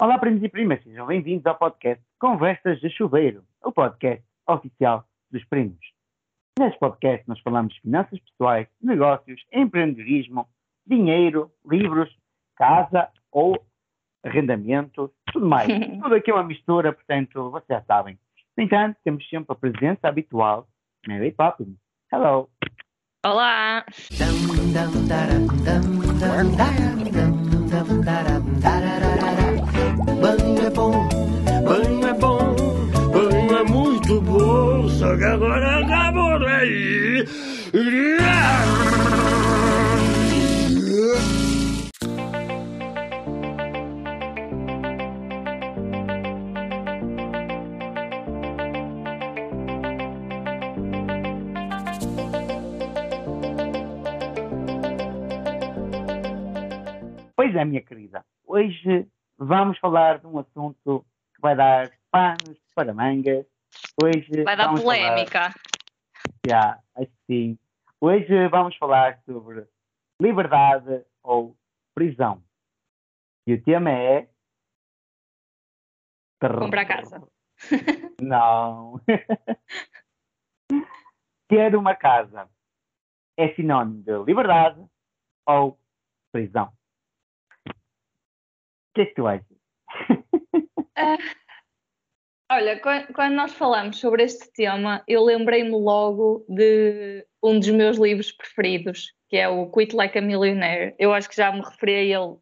Olá, primos e primas, sejam bem-vindos ao podcast Conversas de Chuveiro, o podcast oficial dos primos. Neste podcast nós falamos de finanças pessoais, negócios, empreendedorismo, dinheiro, livros, casa ou arrendamento, tudo mais. tudo aqui é uma mistura, portanto, vocês já sabem. No entanto, temos sempre a presença habitual, Mary Poppins. Hello! Olá! Banho é bom, banho é bom, banho é muito bom, só que agora acabou daí. Pois é, minha querida, hoje vamos falar de um assunto que vai dar panos para mangas. Hoje Vai dar polémica. Falar, já, acho que sim. Hoje vamos falar sobre liberdade ou prisão. E o tema é. Comprar casa. Não. Ter uma casa é sinónimo de liberdade ou prisão? Que é que tu achas? Ah, olha, quan- quando nós falamos sobre este tema, eu lembrei-me logo de um dos meus livros preferidos, que é o Quit Like a Millionaire. Eu acho que já me referi a ele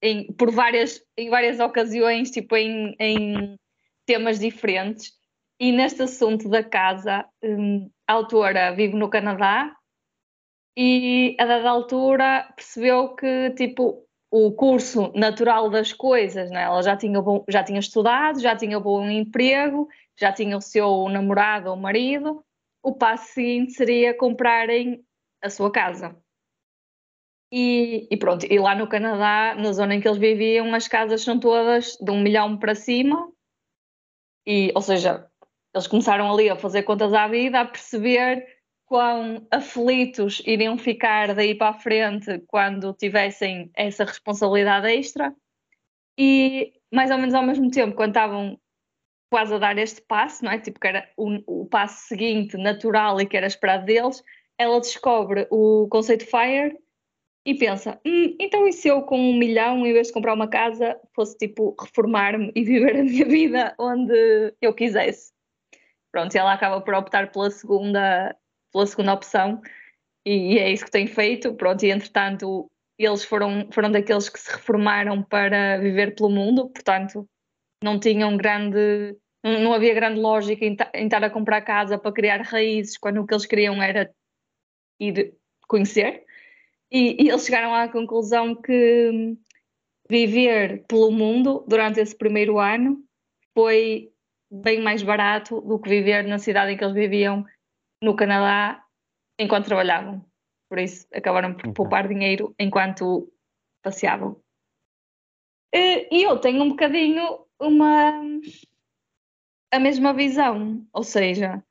em, por várias, em várias ocasiões, tipo em, em temas diferentes. E neste assunto da casa, hum, a autora vive no Canadá e a dada altura percebeu que tipo o curso natural das coisas, né? ela já tinha, bom, já tinha estudado, já tinha bom emprego, já tinha o seu namorado ou marido, o passo seguinte seria comprarem a sua casa. E, e pronto, e lá no Canadá, na zona em que eles viviam, as casas são todas de um milhão para cima, e, ou seja, eles começaram ali a fazer contas à vida, a perceber quão aflitos iriam ficar daí para a frente quando tivessem essa responsabilidade extra. E mais ou menos ao mesmo tempo, quando estavam quase a dar este passo, não é? Tipo, que era o, o passo seguinte, natural e que era esperado deles, ela descobre o conceito FIRE e pensa: "Hum, então e se eu com um milhão, em vez de comprar uma casa, fosse tipo reformar-me e viver a minha vida onde eu quisesse? Pronto, ela acaba por optar pela segunda pela segunda opção e, é isso que tem feito. Pronto, e entretanto eles foram, foram daqueles que se reformaram para viver pelo mundo, portanto não tinham grande, não, havia grande lógica em, ta- em estar a comprar casa para criar raízes quando o que eles queriam era ir conhecer. E, e eles chegaram à conclusão que viver pelo mundo durante esse primeiro ano foi bem mais barato do que viver na cidade em que eles viviam no Canadá enquanto trabalhavam. Por isso, acabaram por poupar dinheiro enquanto passeavam. E e eu tenho um bocadinho uma a mesma visão, ou seja,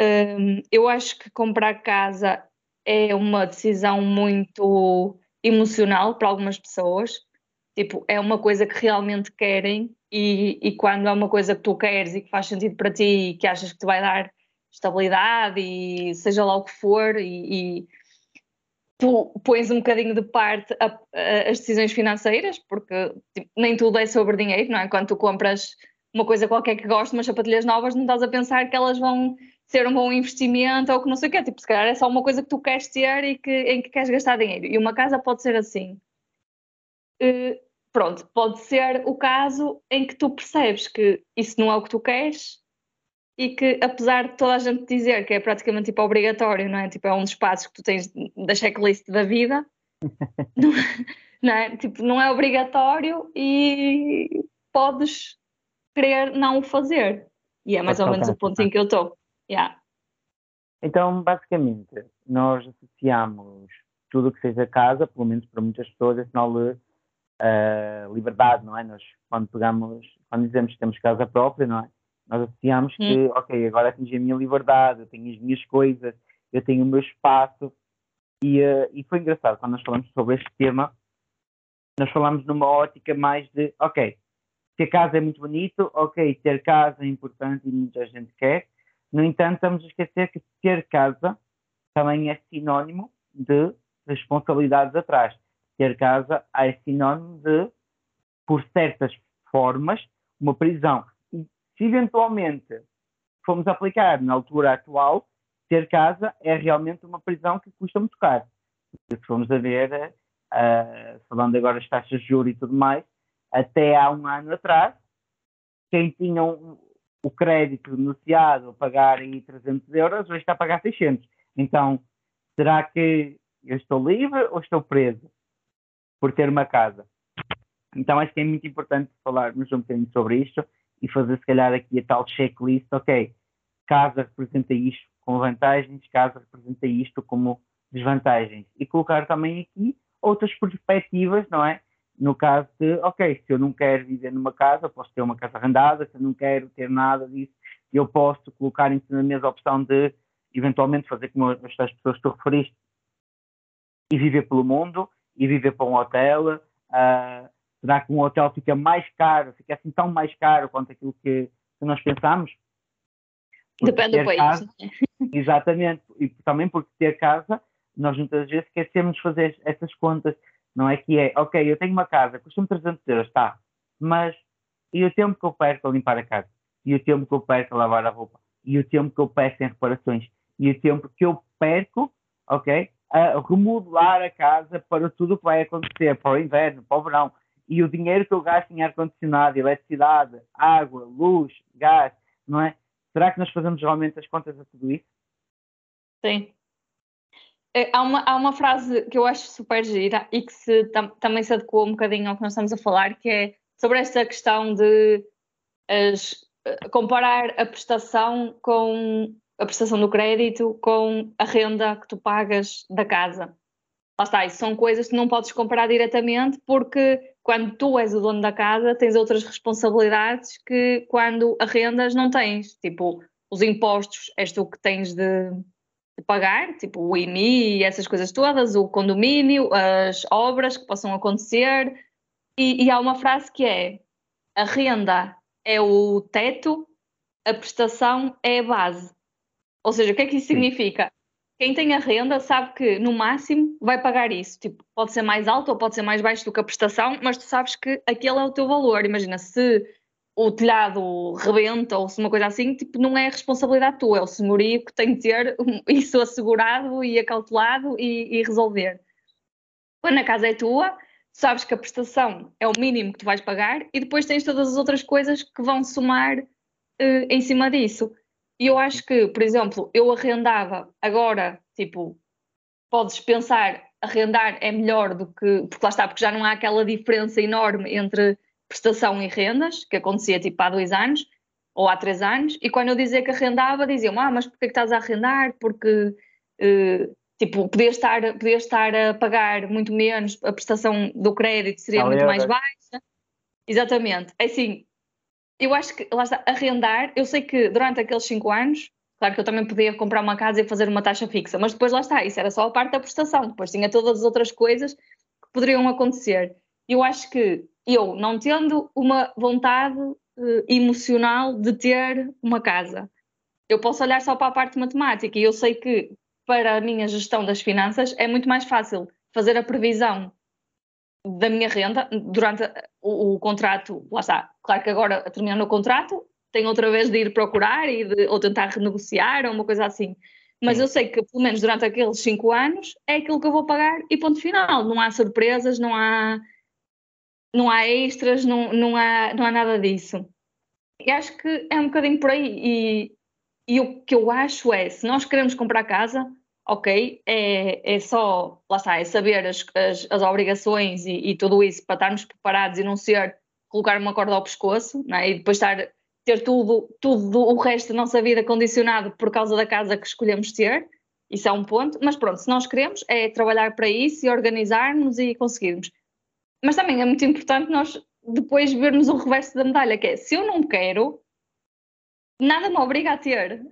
hum, eu acho que comprar casa é uma decisão muito emocional para algumas pessoas. Tipo, é uma coisa que realmente querem e, e quando é uma coisa que tu queres e que faz sentido para ti e que achas que te vai dar estabilidade e seja lá o que for e, e pões um bocadinho de parte a- a- as decisões financeiras porque tipo, nem tudo é sobre dinheiro, não é? Quando tu compras uma coisa qualquer que gostes, umas sapatilhas novas, não estás a pensar que elas vão ser um bom investimento ou que não sei o quê, tipo, se calhar é só uma coisa que tu queres ter e que, em que queres gastar dinheiro. E uma casa pode ser assim. Eh, pronto, pode ser o caso em que tu percebes que isso não é o que tu queres e que apesar de toda a gente dizer que é praticamente tipo obrigatório, não é? Tipo, é um dos passos que tu tens da checklist da vida, não, não é? Tipo, não é obrigatório e podes querer não o fazer. E é mais ou menos o ponto em que eu estou. Yeah. Então, basicamente, nós associamos tudo o que seja casa, pelo menos para muitas pessoas, é sinal de ah, liberdade, não é? Nós, quando pegamos, quando dizemos que temos casa própria, não é? Nós associamos que, ok, agora atingi a minha liberdade, eu tenho as minhas coisas, eu tenho o meu espaço. E, ah, e foi engraçado, quando nós falamos sobre este tema, nós falamos numa ótica mais de, ok, ter casa é muito bonito, ok, ter casa é importante e muita gente quer. No entanto, estamos a esquecer que ter casa também é sinónimo de responsabilidades atrás. Ter casa é sinónimo de, por certas formas, uma prisão. Se eventualmente formos aplicar na altura atual, ter casa é realmente uma prisão que custa muito caro. Se formos a ver, uh, falando agora das taxas de juros e tudo mais, até há um ano atrás, quem tinha um, o crédito negociado a pagar aí 300 euros, hoje está a pagar 600. Então, será que eu estou livre ou estou preso por ter uma casa? Então, acho que é muito importante falarmos um bocadinho sobre isto e fazer, se calhar, aqui a tal checklist. Ok, casa representa isto como vantagens, casa representa isto como desvantagens. E colocar também aqui outras perspectivas, não é? no caso de, ok, se eu não quero viver numa casa, posso ter uma casa arrendada, se eu não quero ter nada disso, eu posso colocar em cima da mesa a opção de, eventualmente, fazer como estas pessoas que tu referiste, e viver pelo mundo, e viver para um hotel. Uh, será que um hotel fica mais caro, fica assim tão mais caro quanto aquilo que, que nós pensamos? Porque Depende do país. Casa, né? exatamente, e também porque ter casa, nós muitas vezes esquecemos de fazer essas contas não é que é, ok, eu tenho uma casa, custa-me 300 euros, está, mas e o tempo que eu perco a limpar a casa? E o tempo que eu perco a lavar a roupa? E o tempo que eu perco em reparações? E o tempo que eu perco, ok, a remodelar a casa para tudo o que vai acontecer, para o inverno, para o verão? E o dinheiro que eu gasto em ar-condicionado, eletricidade, água, luz, gás, não é? Será que nós fazemos realmente as contas a tudo isso? Sim. É, há uma, há uma frase que eu acho super gira e que se, tam, também se adequa um bocadinho ao que nós estamos a falar, que é sobre esta questão de as, comparar a prestação com a prestação do crédito com a renda que tu pagas da casa. Lá está, isso são coisas que não podes comparar diretamente porque quando tu és o dono da casa tens outras responsabilidades que quando arrendas não tens. Tipo, os impostos és tu que tens de, de pagar, tipo o IMI e essas coisas todas, o condomínio, as obras que possam acontecer. E, e há uma frase que é: a renda é o teto, a prestação é a base. Ou seja, o que é que isso significa? Quem tem a renda sabe que no máximo vai pagar isso. Tipo, pode ser mais alto ou pode ser mais baixo do que a prestação, mas tu sabes que aquele é o teu valor. Imagina, se o telhado rebenta ou se uma coisa assim, tipo, não é responsabilidade tua, é o senhorio que tem de ter isso assegurado e acautelado e, e resolver. Quando a casa é tua, sabes que a prestação é o mínimo que tu vais pagar e depois tens todas as outras coisas que vão somar uh, em cima disso. E eu acho que, por exemplo, eu arrendava agora, tipo, podes pensar, arrendar é melhor do que, porque lá está, porque já não há aquela diferença enorme entre prestação e rendas, que acontecia tipo há dois anos ou há três anos, e quando eu dizia que arrendava, diziam, ah, mas porquê que estás a arrendar? Porque, uh, tipo, podias estar, podias estar a pagar muito menos, a prestação do crédito seria muito mais baixa. Exatamente. É assim, eu acho que, lá está, arrendar, eu sei que durante aqueles cinco anos, claro que eu também podia comprar uma casa e fazer uma taxa fixa, mas depois lá está, isso era só a parte da prestação, depois tinha todas as outras coisas que poderiam acontecer. Eu acho que eu, não tendo uma vontade uh, emocional de ter uma casa, eu posso olhar só para a parte matemática e eu sei que para a minha gestão das finanças é muito mais fácil fazer a previsão da minha renda durante o, o contrato. Lá está, claro que agora terminando o contrato, tenho outra vez de ir procurar e de, ou tentar renegociar ou uma coisa assim. Mas eu sei que, pelo menos durante aqueles cinco anos, é aquilo que eu vou pagar e ponto final. Não há surpresas, não há não há extras, não, não, há, não há nada disso. E acho que é um bocadinho por aí. E, e o que eu acho é, se nós queremos comprar casa, ok, é, é só, lá está, é saber as, as, as obrigações e, e, tudo isso para estarmos preparados e não ser colocar uma corda ao pescoço é? e depois estar, ter tudo, tudo o resto da nossa vida condicionado por causa da casa que escolhemos ter. Isso é um ponto, mas pronto, se nós queremos é trabalhar para isso e organizar-nos e conseguirmos. Mas também é muito importante nós depois vermos o reverso da medalha, que é se eu não quero, nada me obriga a ter.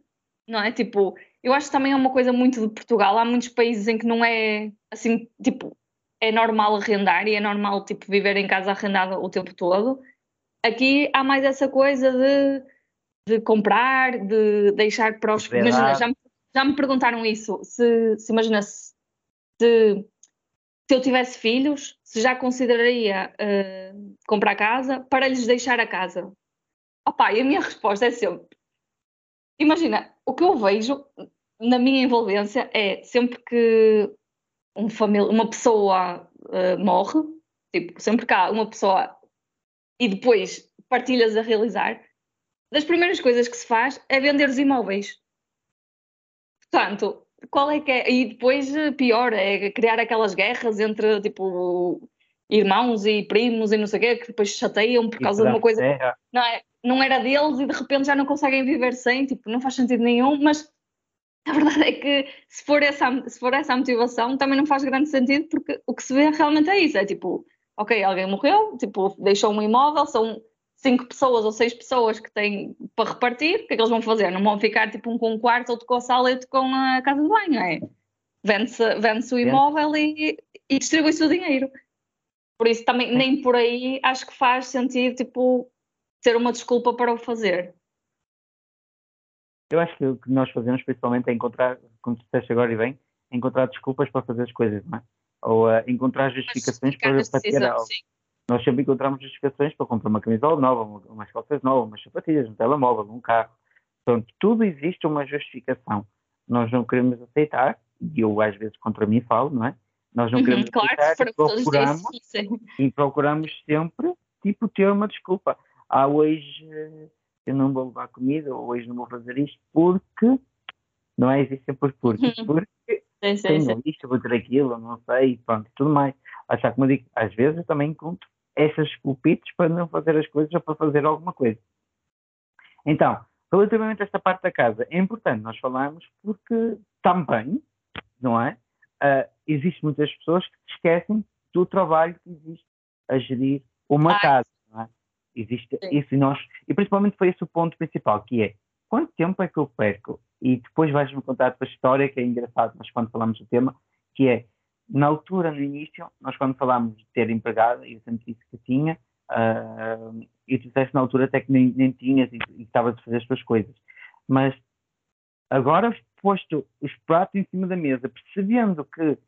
Não é? Tipo, eu acho que também é uma coisa muito de Portugal. Há muitos países em que não é assim, tipo, é normal arrendar e é normal tipo viver em casa arrendada o tempo todo. aqui há mais essa coisa de, de comprar, de deixar para os. Imagina, já me, já me perguntaram isso. Se, se imagina se, se, eu tivesse filhos, se já consideraria uh, comprar casa para lhes deixar a casa. Opa, e a minha resposta é sempre: imagina, o que eu vejo na minha envolvência é sempre que um família, uma pessoa uh, morre, tipo, sempre que há uma pessoa e depois partilhas a realizar, das primeiras coisas que se faz é vender os imóveis. Portanto, qual é que é? E depois, eh, pior, é criar aquelas guerras entre, tipo, irmãos e primos e não sei o quê, que depois chateiam por causa de uma coisa que não, é, não era deles e de repente já não conseguem viver sem, tipo, não faz sentido nenhum, mas a verdade é que se for essa, se for essa a motivação também não faz grande sentido porque o que se vê realmente é isso, é tipo, ok, alguém morreu, tipo, deixou um imóvel, são cinco pessoas ou seis pessoas que têm para repartir, o que é que eles vão fazer? Não vão ficar tipo um com um quarto, outro com a sala e outro com a casa de banho, é? Vende-se vende o imóvel e, e distribui-se o dinheiro. Por isso também, nem por aí acho que faz sentido, tipo, ter uma desculpa para o fazer. Eu acho que o que nós fazemos principalmente é encontrar, como tu disseste agora e bem, encontrar desculpas para fazer as coisas, não é? Ou uh, encontrar justificações para, para ter algo. Sim. Nós sempre encontramos justificações para comprar uma camisola nova, umas calças novas, umas sapatilhas, um telemóvel, um carro. Portanto, tudo existe uma justificação. Nós não queremos aceitar, e eu às vezes contra mim falo, não é? Nós não uhum, queremos claro, aceitar e procuramos, e procuramos sempre, tipo, ter uma desculpa. Ah, hoje eu não vou levar comida, ou hoje não vou fazer isto, porque não é existe sempre porque, uhum. porque sim, sim, tenho isto, vou ter aquilo, não sei, pronto, tudo mais. Achar como eu digo, às vezes eu também encontro essas culpitos para não fazer as coisas ou para fazer alguma coisa. Então, relativamente a esta parte da casa, é importante nós falarmos porque também, não é? Uh, existem muitas pessoas que esquecem do trabalho que existe a gerir uma casa, não é? Existe Sim. isso e nós, e principalmente foi esse o ponto principal, que é quanto tempo é que eu perco? E depois vais-me contar a tua história, que é engraçado, mas quando falamos do tema, que é na altura, no início, nós quando falámos de ter empregada, eu sempre disse que tinha, uh, e tu disseste na altura até que nem, nem tinhas e, e estavas a fazer as tuas coisas. Mas agora, posto os pratos em cima da mesa, percebendo que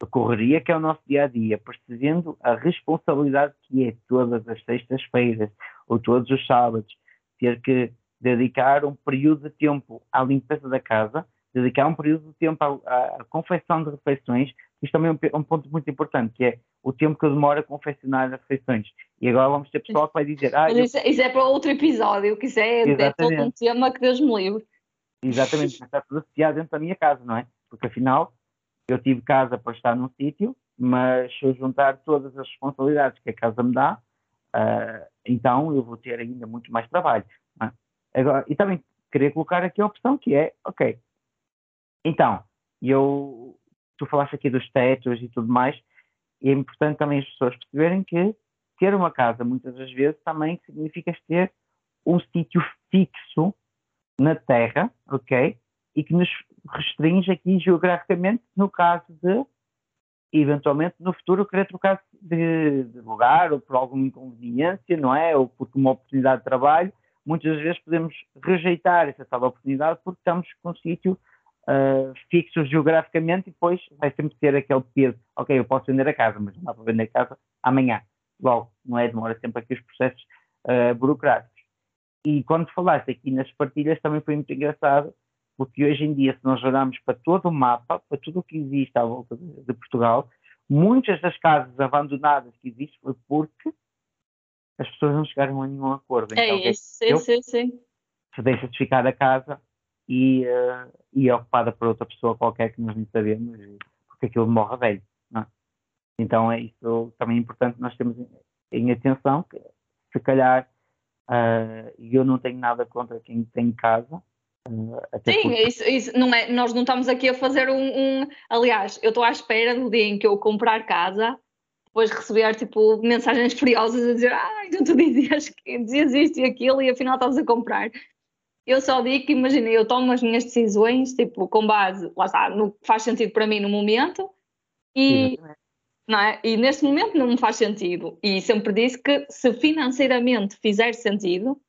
a correria que é o nosso dia a dia, percebendo a responsabilidade que é todas as sextas-feiras ou todos os sábados, ter que dedicar um período de tempo à limpeza da casa, dedicar um período de tempo à, à confecção de refeições, isto também é um, um, ponto muito importante, que é o tempo que demora a confeccionar as refeições. E agora vamos ter pessoal que vai dizer. Ah, isso, eu... isso, é para outro episódio, que isso é, é todo um tema que Deus me livre. Exatamente, mas está tudo associado dentro da minha casa, não é? Porque afinal, eu tive casa para estar num sítio, mas se eu juntar todas as responsabilidades que a casa me dá, uh, então eu vou ter ainda muito mais trabalho. É? Agora, e também queria colocar aqui a opção que é, ok, então, eu tu falaste aqui dos tetos e tudo mais, e é importante também as pessoas perceberem que ter uma casa, muitas das vezes, também significa ter um sítio fixo na Terra, ok? E que nos restringe aqui geograficamente no caso de, eventualmente, no futuro, querer trocar de, de lugar ou por alguma inconveniência, não é? Ou por uma oportunidade de trabalho. Muitas vezes podemos rejeitar essa tal oportunidade porque estamos com um sítio uh, fixos geograficamente e depois vai sempre ter aquele peso. Ok, eu posso vender a casa, mas não dá para vender a casa amanhã. Logo, não é? Demora sempre aqui os processos uh, burocráticos. E quando falaste aqui nas partilhas também foi muito engraçado, porque hoje em dia, se nós olharmos para todo o mapa, para tudo o que existe à volta de, de Portugal, muitas das casas abandonadas que existem foi porque as pessoas não chegaram a nenhum acordo. É então, isso, sim, sim, sim. Se deixa-se ficar a casa e, uh, e é ocupada por outra pessoa qualquer que nós nem sabemos, porque aquilo morre velho. É? Então é isso também é importante nós temos em atenção que se calhar uh, eu não tenho nada contra quem tem casa. Sim, isso, isso, não é, nós não estamos aqui a fazer um, um aliás, eu estou à espera do dia em que eu comprar casa depois receber tipo mensagens furiosas a dizer ah, então tu dizias, que dizias isto e aquilo e afinal estás a comprar eu só digo que, imagina, eu tomo as minhas decisões, tipo, com base, lá está, no que faz sentido para mim no momento, e não é? E neste momento não me faz sentido. E sempre disse que se financeiramente fizer sentido,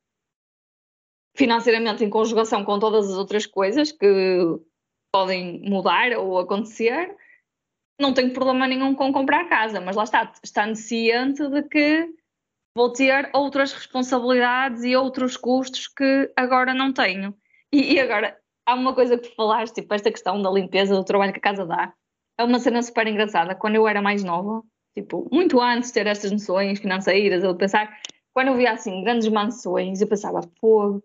financeiramente em conjugação com todas as outras coisas que podem mudar ou acontecer, não tenho problema nenhum com comprar casa, mas lá está, estando ciente de que vou ter outras responsabilidades e outros custos que agora não tenho. E, e agora, há uma coisa que tu falaste, tipo, esta questão da limpeza do trabalho que a casa dá. É uma cena super engraçada. Quando eu era mais nova, tipo, muito antes de ter estas noções financeiras, eu pensar, quando eu via assim grandes mansões, eu pensava, pô,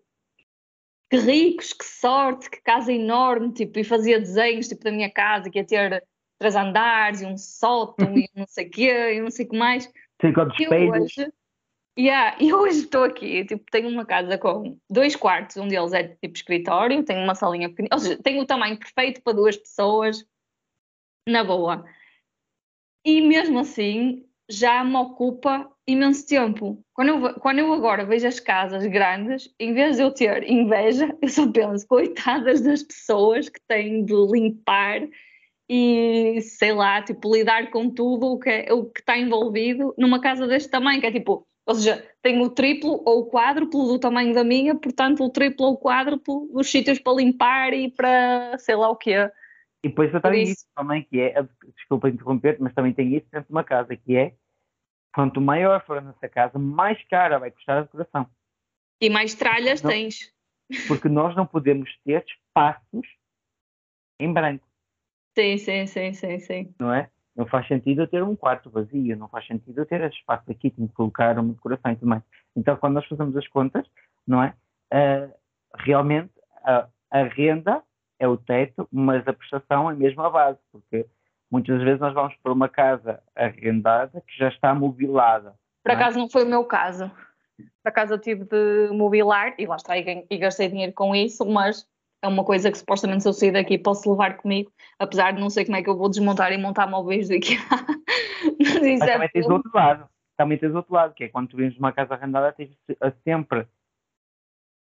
que ricos, que sorte, que casa enorme, tipo, e fazia desenhos, tipo, da minha casa, que ia ter três andares e um sótão e não sei o quê, e não sei o que mais. Cinco espelhos. Hoje, Yeah, e hoje estou aqui, tipo, tenho uma casa com dois quartos, um deles é tipo escritório, tenho uma salinha pequena, ou seja, tenho o tamanho perfeito para duas pessoas, na boa. E mesmo assim, já me ocupa imenso tempo. Quando eu, quando eu agora vejo as casas grandes, em vez de eu ter inveja, eu só penso, coitadas das pessoas que têm de limpar e, sei lá, tipo, lidar com tudo o que, é, o que está envolvido numa casa deste tamanho, que é tipo ou seja, tem o triplo ou o quádruplo do tamanho da minha, portanto, o triplo ou o quádruplo dos sítios para limpar e para sei lá o quê. E depois eu tenho isso. isso também, que é, desculpa interromper, mas também tem isso dentro de uma casa, que é quanto maior for a nossa casa, mais cara vai custar a decoração. E mais tralhas não, tens. Porque nós não podemos ter espaços em branco. Sim, sim, sim, sim, sim. Não é? Não faz sentido eu ter um quarto vazio, não faz sentido eu ter espaço aqui, tenho que colocar uma decoração e tudo mais. Então, quando nós fazemos as contas, não é? Uh, realmente a, a, renda é o teto, mas a prestação é mesmo a base, porque muitas vezes nós vamos para uma casa arrendada que já está mobilada. Por não é? acaso não foi o meu caso. Por acaso eu tive de mobilar e lá está, e, e gastei dinheiro com isso, mas é uma coisa que supostamente se eu sair daqui posso levar comigo, apesar de não sei como é que eu vou desmontar e montar móveis do IKEA. Mas, Mas é também tens o outro lado, também tens outro lado, que é quando tu vens de uma casa arrendada tens sempre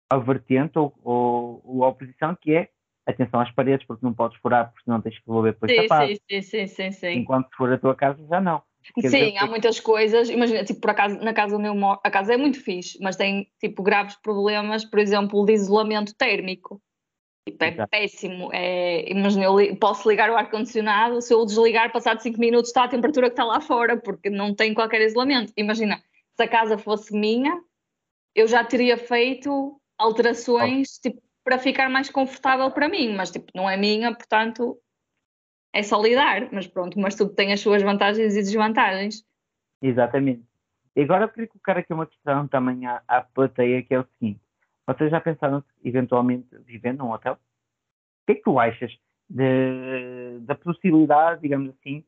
a vertente ou, ou, ou, a oposição que é atenção às paredes, porque não podes furar, porque senão tens que devolver depois sim, tapado. Sim, sim, sim, sim, Enquanto for a tua casa já não. Quer sim, dizer, há muitas coisas, imagina, tipo, por acaso, na casa onde eu moro, a casa é muito fixe, mas tem, tipo, graves problemas, por exemplo, de isolamento térmico. Tipo, é Exato. péssimo. É, imagina, eu posso ligar o ar-condicionado, se eu desligar, passado 5 minutos está a temperatura que está lá fora, porque não tem qualquer isolamento. Imagina, se a casa fosse minha, eu já teria feito alterações oh. tipo, para ficar mais confortável para mim, mas tipo, não é minha, portanto é só lidar. Mas pronto, mas tudo tem as suas vantagens e desvantagens. Exatamente. E agora eu queria colocar aqui uma questão também à, à plateia, que é o seguinte vocês já pensaram eventualmente viver num hotel? O que é que tu achas de, da possibilidade, digamos assim,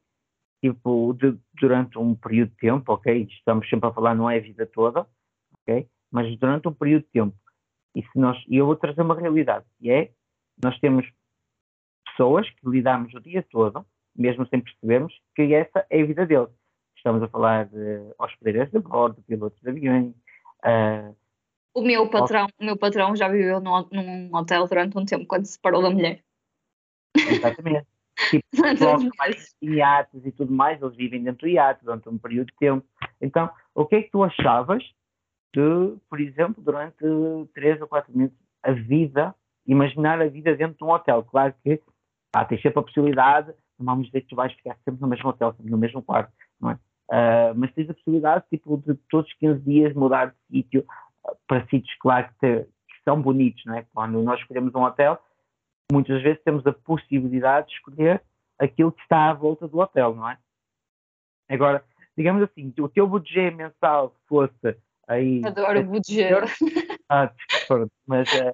tipo, de, durante um período de tempo, ok? Estamos sempre a falar, não é a vida toda, ok? Mas durante um período de tempo. E se nós, eu vou trazer uma realidade, e é, nós temos pessoas que lidamos o dia todo, mesmo sem percebermos, que essa é a vida deles. Estamos a falar de hospedeiras de bordo, pilotos de aviões, uh, o meu patrão, o meu patrão já viveu num, num hotel durante um tempo quando se separou da mulher. Exatamente. tipo, mais iates e tudo mais, eles vivem dentro do iate durante um período de tempo. Então, o que é que tu achavas de, por exemplo, durante três ou quatro meses, a vida, imaginar a vida dentro de um hotel? Claro que ah, tens sempre a possibilidade, não vamos dizer que tu vais ficar sempre no mesmo hotel, sempre no mesmo quarto, não é? Uh, mas tens a possibilidade, tipo, de todos os 15 dias mudar de sítio, para sítios, claro, que, que, são bonitos, não é? Quando nós escolhemos um hotel, muitas vezes temos a possibilidade de escolher aquilo que está à volta do hotel, não é? Agora, digamos assim, o teu budget mensal fosse aí. Adoro o budget. Ah, pronto, mas uh,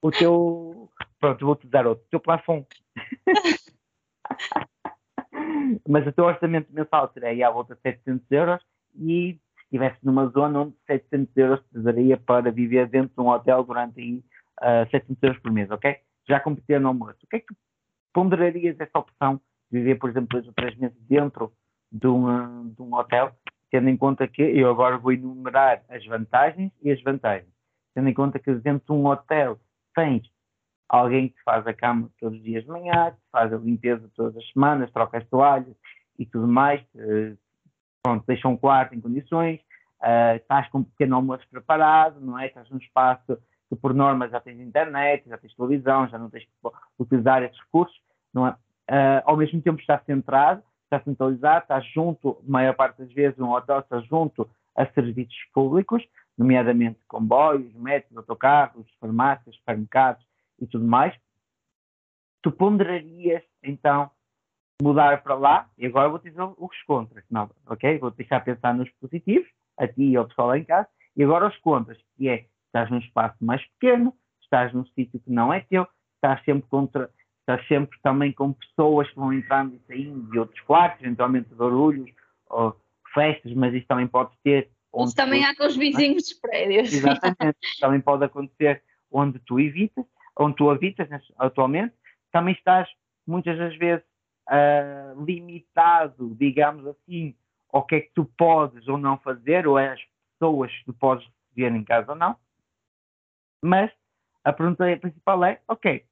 o teu. Pronto, vou-te dar outro. O teu plafond. mas o teu orçamento mensal seria aí à volta de 700 euros e estivesse numa zona onde 700 euros precisaria para viver dentro de um hotel durante aí, uh, ah, 700 euros por mês, ok? Já competir no almoço. O que é que tu ponderarias essa opção de viver, por exemplo, dois ou três meses dentro de um, de um hotel, tendo em conta que eu agora vou enumerar as vantagens e as vantagens. Tendo em conta que dentro de um hotel tens alguém que faz a cama todos os dias de manhã, que faz a limpeza todas as semanas, troca as toalhas e tudo mais, uh, pronto, deixam um quarto em condições, uh, estás com um pequeno almoço preparado, não é? Estás num espaço que por norma já tens internet, já tens televisão, já não tens que utilizar esses recursos, não é? Uh, ao mesmo tempo estás centrado, estás centralizado, estás junto, a maior parte das vezes, um hotel está junto a serviços públicos, nomeadamente comboios, métodos, autocarros, farmácias, supermercados e tudo mais. Tu ponderarias, então, mudar para lá, e agora vou dizer os contras, não, ok? Vou deixar pensar nos positivos, a ti e ao pessoal lá em casa, e agora os contras, que é, estás num espaço mais pequeno, estás num sítio que não é teu, estás sempre contra, estás sempre também com pessoas que vão entrando e saindo de outros quartos, eventualmente barulhos, ou festas, mas isso também pode ter... Isso também tu, há com os vizinhos dos prédios. Exatamente, também pode acontecer onde tu evitas, onde tu habitas atualmente, também estás muitas das vezes uh, limitado, digamos assim, ao que é que tu podes ou não fazer, ou é as pessoas que tu podes receber em casa ou não. Mas a pergunta principal é, ok,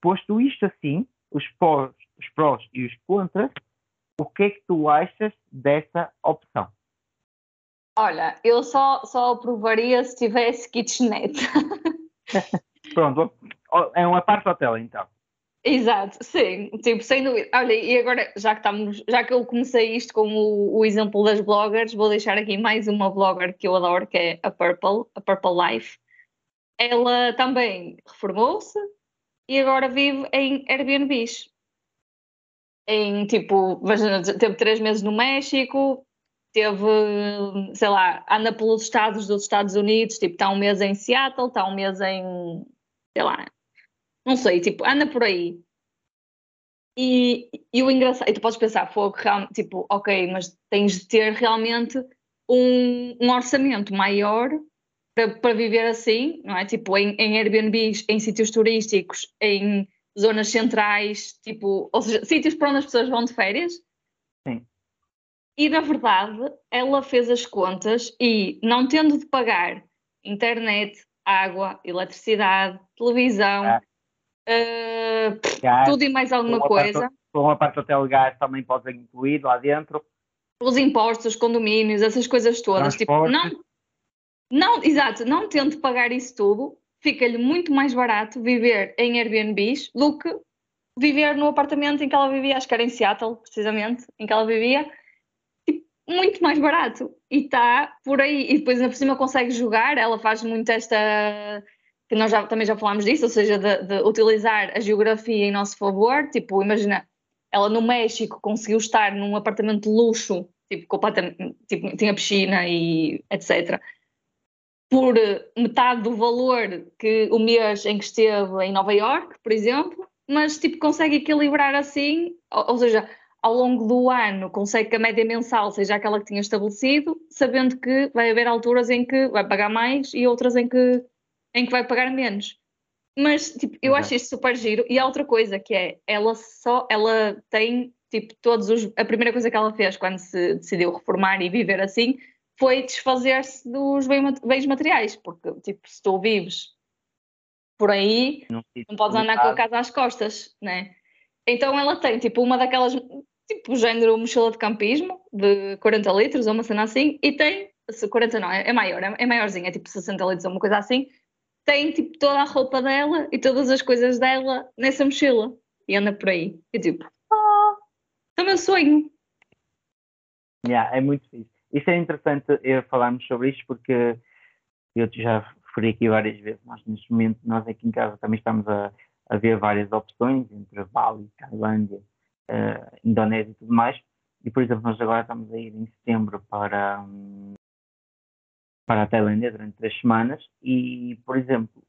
posto isto assim, os prós, os prós e os contras, o que é que tu achas dessa opção? Olha, eu só, só aprovaria se tivesse kitchenette. Pronto, é uma parte hotel então. Exato, sim, tipo, sem dúvida. Olha, e agora, já que estamos, já que eu comecei isto com o, o, exemplo das bloggers, vou deixar aqui mais uma blogger que eu adoro, que é a Purple, a Purple Life. Ela também reformou-se e agora vive em Airbnbs. Em tipo, teve três meses no México, teve, sei lá, anda pelos estados dos Estados Unidos, tipo, está um mês em Seattle, está um mês em, sei lá, não sei, tipo, anda por aí. E, e o engraçado, e tu podes pensar, fogo, tipo, ok, mas tens de ter realmente um, um orçamento maior para, para, viver assim, não é? Tipo, em, em Airbnbs, em sítios turísticos, em zonas centrais, tipo, ou seja, sítios para onde as pessoas vão de férias. Sim. E na verdade, ela fez as contas e, não tendo de pagar internet, água, eletricidade, televisão, ah. Uh, gás, tudo e mais alguma coisa. Com uma parte do hotel gás também pode incluir lá dentro. Os impostos, os condomínios, essas coisas todas. Tipo, não, não, exato, não tente pagar isso tudo, fica-lhe muito mais barato viver em Airbnbs do que viver no apartamento em que ela vivia, acho que era em Seattle, precisamente, em que ela vivia, tipo, muito mais barato. E está por aí. E depois, na por cima, consegue jogar. Ela faz muito esta que nós já, também já falámos disso, ou seja, de, de, utilizar a geografia em nosso favor. Tipo, imagina, ela no México conseguiu estar num apartamento de luxo, tipo, completamente, tipo, tinha piscina e etc. Por metade do valor que o mês em que esteve em Nova York, por exemplo, mas tipo, consegue equilibrar assim, ou, ou seja, ao longo do ano consegue que a média mensal seja aquela que tinha estabelecido, sabendo que vai haver alturas em que vai pagar mais e outras em que em que vai pagar menos. Mas, tipo, eu acho isto super giro. E há outra coisa que é, ela só, ela tem, tipo, todos os... A primeira coisa que ela fez quando se decidiu reformar e viver assim foi desfazer-se dos bens materiais. Porque, tipo, se tu vives por aí, não, não podes andar com a casa às costas, né? Então ela tem, tipo, uma daquelas, tipo, género mochila de campismo, de 40 litros ou uma cena assim, e tem, 40 não, é, é maior, é, maiorzinha, é tipo 60 litros ou uma coisa assim, tem tipo toda a roupa dela e todas as coisas dela nessa mochila e anda por aí. E tipo, oh, é o meu sonho. Yeah, é muito fixe. Isso é interessante eu falarmos sobre isto porque eu já referi aqui várias vezes. Nós, neste momento, nós aqui em casa também estamos a, a ver várias opções entre Bali, Tailândia, uh, Indonésia e tudo mais. E, por exemplo, nós agora estamos a ir em setembro para, um, para a Tailândia durante três semanas e, por exemplo,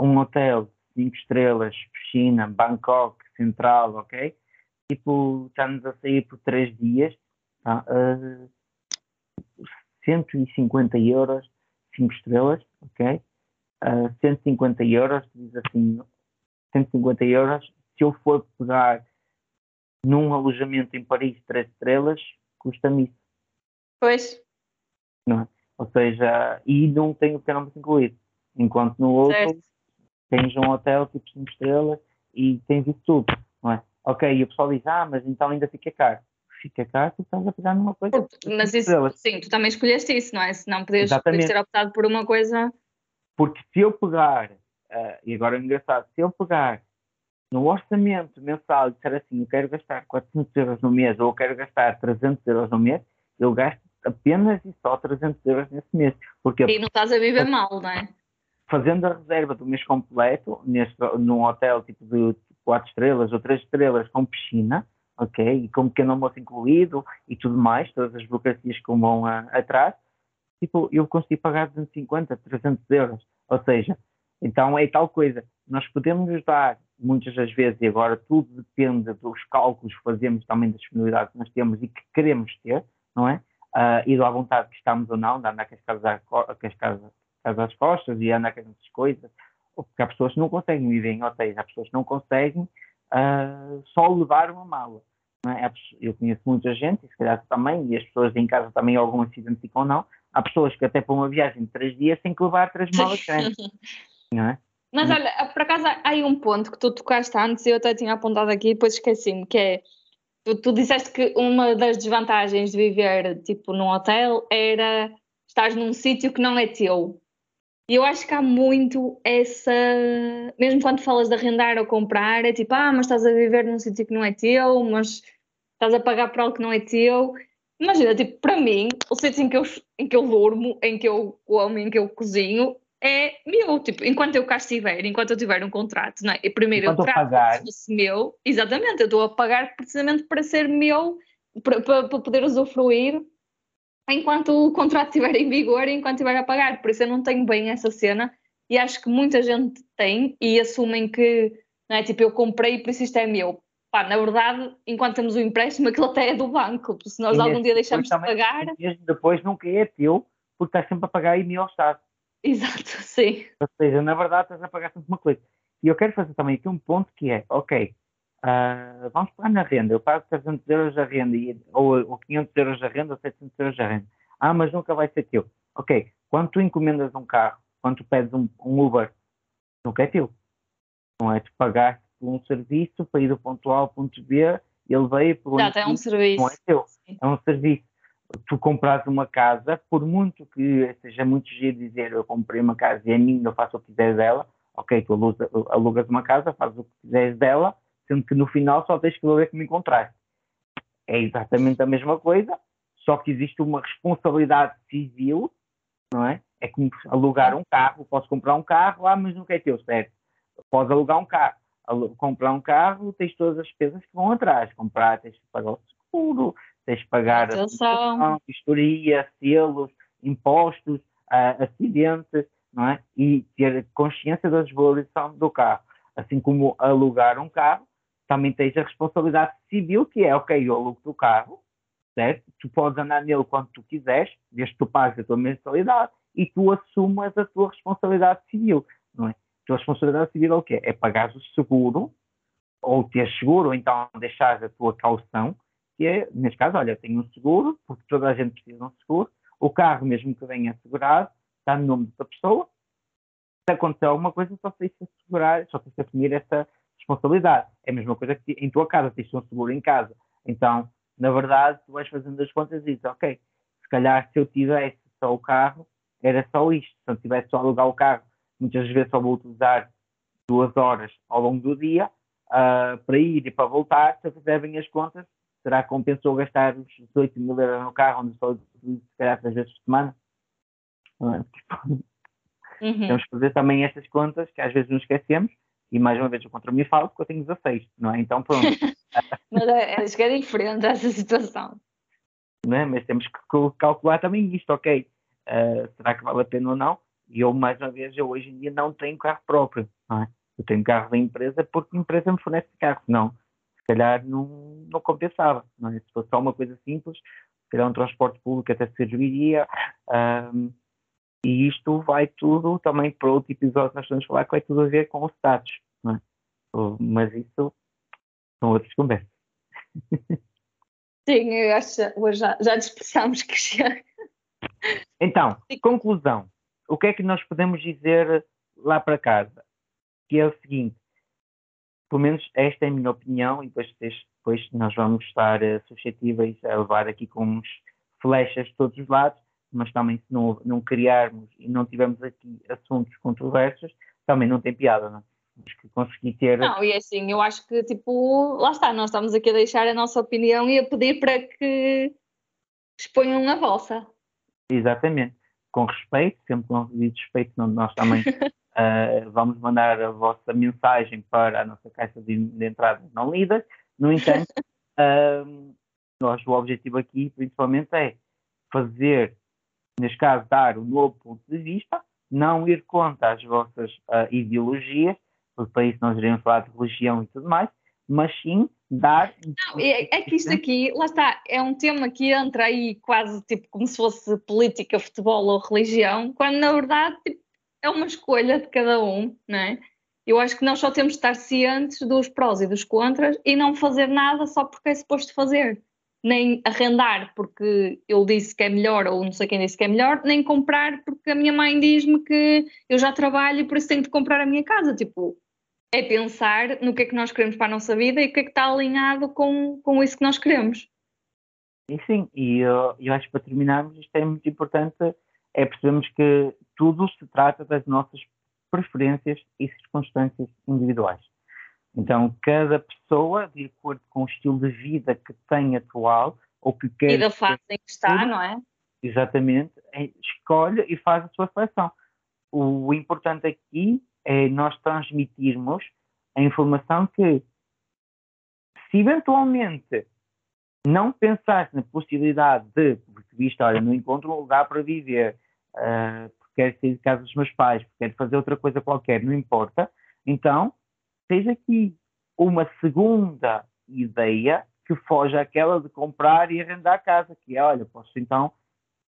um hotel cinco estrelas, piscina, Bangkok, central, ok? Tipo, estamos a sair por três dias, tá? Uh, 150 euros, cinco estrelas, ok? Uh, 150 euros, diz assim, 150 euros, se eu for pegar num alojamento em Paris, três estrelas, custa-me isso. Pois. Não é? Ou seja, e não tem o almoço incluído. Enquanto no outro certo. tens um hotel tipo 5 estrelas e tens isso tudo, não é? Ok, e o pessoal diz, ah, mas então ainda fica caro. Fica caro, tu estás a pegar numa coisa. Mas isso, sim, tu também escolheste isso, não é? Se não podias, podias ter optado por uma coisa. Porque se eu pegar, ah, e agora é engraçado, se eu pegar no orçamento mensal e disser assim, eu quero gastar 400 euros no mês ou eu quero gastar 300 euros no mês, eu gasto apenas e só 300 euros nesse mês. Porque E não estás a viver mal, não é? fazendo a reserva do mês completo, neste, num hotel tipo de 4 estrelas ou 3 estrelas com piscina, ok? E com pequeno almoço incluído e tudo mais, todas as burocracias que vão a- atrás, tipo, eu consegui pagar 250, 300 euros. Ou seja, então é tal coisa. Nós podemos nos dar, muitas das vezes, e agora tudo depende dos cálculos que fazemos também da disponibilidade que nós temos e que queremos ter, não é? Ah, e da vontade que estamos ou não, de andar com as casas, casas, casas às costas e andar com essas coisas. Porque há pessoas que não conseguem viver em hotéis, há pessoas que não conseguem ah, só levar uma mala. É? Eu conheço muita gente, e se calhar também, e as pessoas em casa também algum se identificam ou não. Há pessoas que até para uma viagem de três dias têm que levar três malas grandes, não é? Mas olha, por acaso há aí um ponto que tu tocaste antes e eu até tinha apontado aqui e depois esqueci-me, que é tu, tu disseste que uma das desvantagens de viver tipo num hotel era estar num sítio que não é teu. E eu acho que há muito essa. Mesmo quando falas de arrendar ou comprar, é tipo, ah, mas estás a viver num sítio que não é teu, mas estás a pagar por algo que não é teu. Imagina, tipo, para mim, o sítio em que eu, em que eu durmo, em que eu como, em que eu cozinho, é meu. Tipo, enquanto eu cá estiver, enquanto eu tiver um contrato, não é? E primeiro Enquanto eu trato pagar. como se fosse meu, exatamente, eu estou a pagar precisamente para ser meu, para, para, para poder usufruir enquanto o contrato estiver em vigor e enquanto estiver a pagar. Por isso eu não tenho bem essa cena e acho que muita gente tem e assumem que, não é? Tipo, eu comprei e por isso isto é meu. Pá, na verdade, enquanto temos o empréstimo, aquilo até é do banco. Se nós E algum dia deixarmos de pagar, mesmo depois nunca é teu, porque estás sempre a pagar e ao Estado. exato, sim. Ou seja, na verdade estás a pagar sempre uma coisa. E eu quero fazer também aqui um ponto que é, ok, ah, vamos pagar na renda, eu pago 300 euros a renda, e- ou, ou 500 euros a renda, ou 700 euros a renda. Ah, mas nunca vai ser teu. Ok, quando tu encomendas um carro, quando tu pedes um, um Uber, nunca é teu. Não é tu pagaste por um serviço para ir do ponto A ao ponto B, ele veio por Exato, é um serviço. não é teu Sim. é um serviço. Tu compras uma casa, por muito que seja muito giro dizer eu comprei uma casa e é minha, eu faço o que quiser dela, ok, tu alugas, alugas uma casa, fazes o que quiseres dela, sendo que no final só tens que ver como encontraste. É exatamente a mesma coisa, só que existe uma responsabilidade civil, não é? É como alugar um carro, posso comprar um carro, ah, mas nunca é teu, certo? Podes alugar um carro. Alu- comprar um carro, tens todas as despesas que vão atrás. Comprar, tens que pagar o seguro, tens que pagar a vistoria, selos, impostos, ah, acidentes, não é? E ter consciência da desvalorização do carro. Assim como alugar um carro, também tens a responsabilidade civil, que é, ok, eu alugo o carro, certo? Tu podes andar nele quando tu quiseres, desde que tu pagues a tua mensalidade e tu assumas a tua responsabilidade civil, não é? A tua responsabilidade civil é o quê? É pagar o seguro, ou ter seguro, ou então deixar a tua caução, que é, neste caso, olha, eu tenho um seguro, porque toda a gente precisa de um seguro, o carro, mesmo que venha assegurado, está no nome da pessoa, se acontecer alguma coisa, só tens que assegurar, só tens que assumir essa responsabilidade. É a mesma coisa que em tua casa, tens um seguro em casa. Então, na verdade, tu vais fazendo as contas e dizes, ok, se calhar se eu tivesse só o carro, era só isto. Se eu tivesse só alugar o carro, muitas vezes só vou utilizar duas horas ao longo do dia ah, para ir e para voltar. Se eu fizer bem as contas, será que compensou gastar os 18 mil euros no carro, onde só se calhar três vezes por semana? É? Uhum. Temos que fazer também estas contas que às vezes nos esquecemos. E mais uma vez eu contra mim falo porque eu tenho 16, não é? Então pronto. Mas é, acho que é diferente essa situação. não é? Mas temos que cal- calcular também isto, ok? ah, será que vale a pena ou não? E eu, mais uma vez, eu hoje em dia não tenho carro próprio, não é? Eu tenho carro da empresa porque a empresa me fornece carro, senão se calhar não, não compensava, não é? Se fosse só uma coisa simples, se calhar um transporte público até serviria, ahm, e isto vai tudo também para outro episódio que nós vamos falar que vai tudo a ver com o status, não é? Mas isso são outras conversas. Sim, eu acho que hoje já, já dispersámos que chega. Então, conclusão. O que é que nós podemos dizer lá para casa? Que é o seguinte: pelo menos esta é a minha opinião, e depois, depois nós vamos estar uh, suscetíveis a levar aqui com uns flechas de todos os lados, mas também se não, não criarmos e não tivermos aqui assuntos controversos, também não tem piada, não é? Temos que conseguir ter. Não, e é assim, eu acho que, tipo, lá está, nós estamos aqui a deixar a nossa opinião e a pedir para que exponham a vossa. Exatamente, com respeito, sempre com respeito, nós também uh, vamos mandar a vossa mensagem para a nossa caixa de, de entrada não lidas. No entanto, uh, nós, o objetivo aqui, principalmente, é fazer, neste caso, dar um novo ponto de vista, não ir contra as vossas uh, ideologias, porque para isso nós iremos falar de religião e tudo mais, mas sim dar. Não, é, é, que isto aqui, lá está, é um tema que entra aí quase tipo como se fosse política, futebol ou religião, quando na verdade tipo, é uma escolha de cada um, não é? Eu acho que nós só temos de estar cientes dos prós e dos contras e não fazer nada só porque é suposto fazer. Nem arrendar porque eu disse que é melhor ou não sei quem disse que é melhor, nem comprar porque a minha mãe diz-me que eu já trabalho e por isso tenho de comprar a minha casa. Tipo, é pensar no que é que nós queremos para a nossa vida e o que é que está alinhado com, com isso que nós queremos. E sim, e eu, eu acho que para terminarmos isto é muito importante é percebermos que tudo se trata das nossas preferências e circunstâncias individuais. Então, cada pessoa, de acordo com o estilo de vida que tem atual, ou que quer. E da fase em que está, não é? Exatamente, é, escolhe e faz a sua seleção. O importante aqui é nós transmitirmos a informação que, se eventualmente não pensaste na possibilidade de, porque viste, olha, não encontro um lugar para viver, uh, porque quero sair de casa dos meus pais, porque quero fazer outra coisa qualquer, não importa, então tens aqui uma segunda ideia que foge àquela de comprar e arrendar a casa, que é, olha, posso então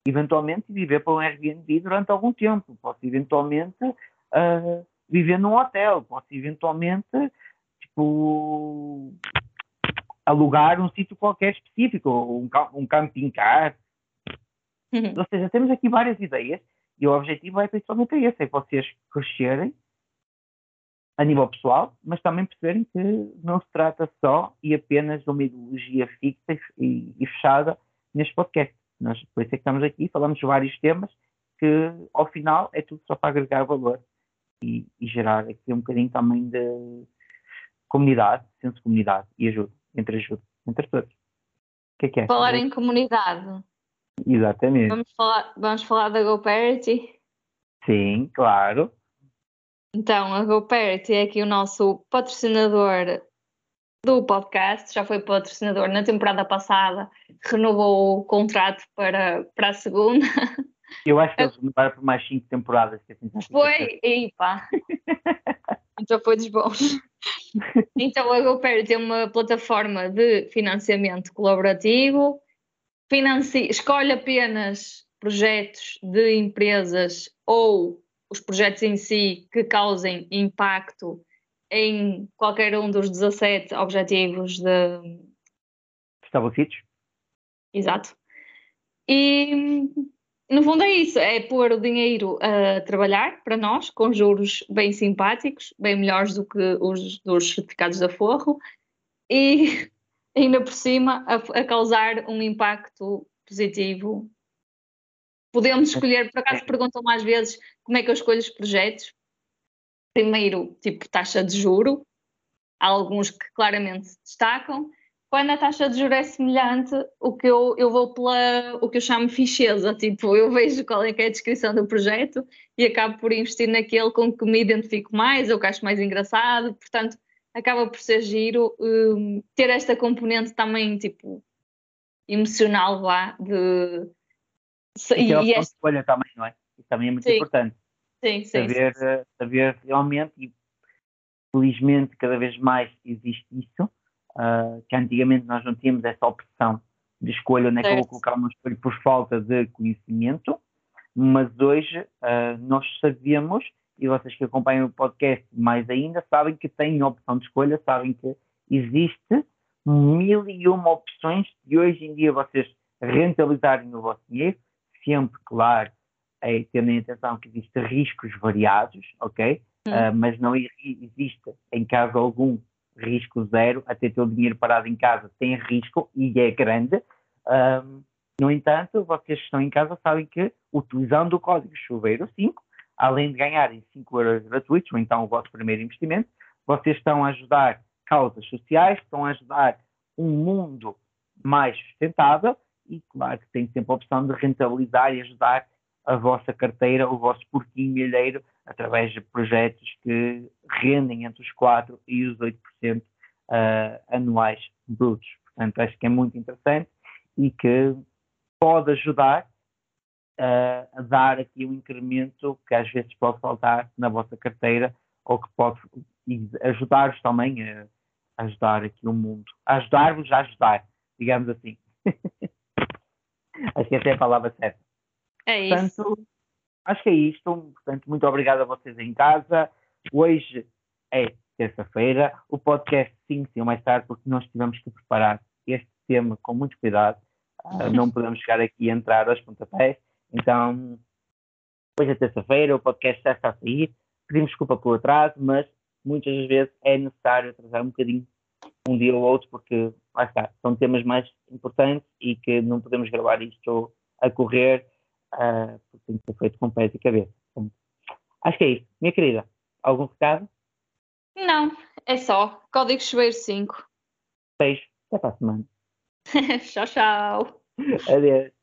eventualmente viver para um Airbnb durante algum tempo, posso eventualmente uh, viver num hotel, posso eventualmente tipo alugar um sítio qualquer específico, um, um camping car. Uhum. Ou seja, temos aqui várias ideias e o objetivo é principalmente esse, é vocês crescerem a nível pessoal, mas também perceberem que não se trata só e apenas de uma ideologia fixa e, e fechada neste podcast. Nós, por isso é que estamos aqui, falamos de vários temas que, ao final, é tudo só para agregar valor e, e gerar aqui um bocadinho também de comunidade, senso de comunidade e ajuda entre ajuda, entre todos. O que é que é? Falar em comunidade. Exatamente. Vamos falar, vamos falar da GoParity? Sim, claro. Então, a GoParity é aqui o nosso patrocinador do podcast, já foi patrocinador na temporada passada, renovou o contrato para, para a segunda. Eu acho que eles renovaram por mais cinco temporadas. Que assim, foi, e pá. então foi dos bons. Então a GoPair tem uma plataforma de financiamento colaborativo, financi escolhe apenas projetos de empresas ou os projetos em si que causem impacto em qualquer um dos 17 objetivos de... estabelecidos. Exato. E no fundo é isso, é pôr o dinheiro a trabalhar para nós, com juros bem simpáticos, bem melhores do que os dos certificados de aforro, e ainda por cima a, a causar um impacto positivo. Podemos escolher, por acaso perguntam mais vezes como é que eu escolho os projetos. Primeiro, tipo taxa de juro, há alguns que claramente se destacam, quando a taxa de juros é semelhante, o que eu, eu vou pela o que eu chamo ficheza, tipo, eu vejo qual é, é a descrição do projeto e acabo por investir naquele com que me identifico mais, ou que acho mais engraçado, portanto, acaba por ser giro um, ter esta componente também, tipo, emocional lá de... E, e esta... escolha também, não é? Isso também é muito sim. importante. Sim, sim, saber, sim, sim. saber realmente, e felizmente cada vez mais existe isso, uh, que antigamente nós não tínhamos essa opção de escolha, onde é que eu vou colocar uma escolha por falta de conhecimento, mas hoje uh, nós sabemos, e vocês que acompanham o podcast mais ainda, sabem que têm opção de escolha, sabem que existe mil e uma opções de hoje em dia vocês rentabilizarem o vosso dinheiro, sempre, claro, é, tendo em atenção que existem riscos variados, ok? Hum. Uh, mas não existe, em caso algum, risco zero, até ter o dinheiro parado em casa tem risco e é grande. Um, no entanto, vocês que estão em casa sabem que utilizando o código chuveiro 5, além de ganharem 5 euros gratuitos, ou então o vosso primeiro investimento, vocês estão a ajudar causas sociais, estão a ajudar um mundo mais sustentável e, claro, que tem sempre a opção de rentabilizar e ajudar a vossa carteira, o vosso porquinho milheiro, através de projetos que rendem entre os 4% e os 8% uh, ah, anuais brutos. Portanto, acho que é muito interessante e que pode ajudar uh, a dar aqui um incremento que às vezes pode faltar na vossa carteira ou que pode ajudar-vos também a, ajudar aqui o mundo. Ajudar-vos a ajudar, digamos assim. acho que essa é a palavra certa. É isso. Portanto, acho que é isto. Portanto, muito obrigado a vocês em casa. Hoje é terça-feira. O podcast sim, sim, mais tarde, porque nós tivemos que preparar este tema com muito cuidado. Uh, não podemos chegar aqui e entrar aos pontapés. Então, hoje é terça-feira, o podcast já está a sair. Pedimos desculpa pelo atraso, mas muitas vezes é necessário atrasar um bocadinho um dia ou outro, porque lá está, são temas mais importantes e que não podemos gravar isto a correr uh, porque tem que ser feito com pés e cabeça. Então, acho que é isso. Minha querida, algum recado? Não, é só. Código Chuveiro 5. 6. Até para a semana. tchau, tchau. Adeus.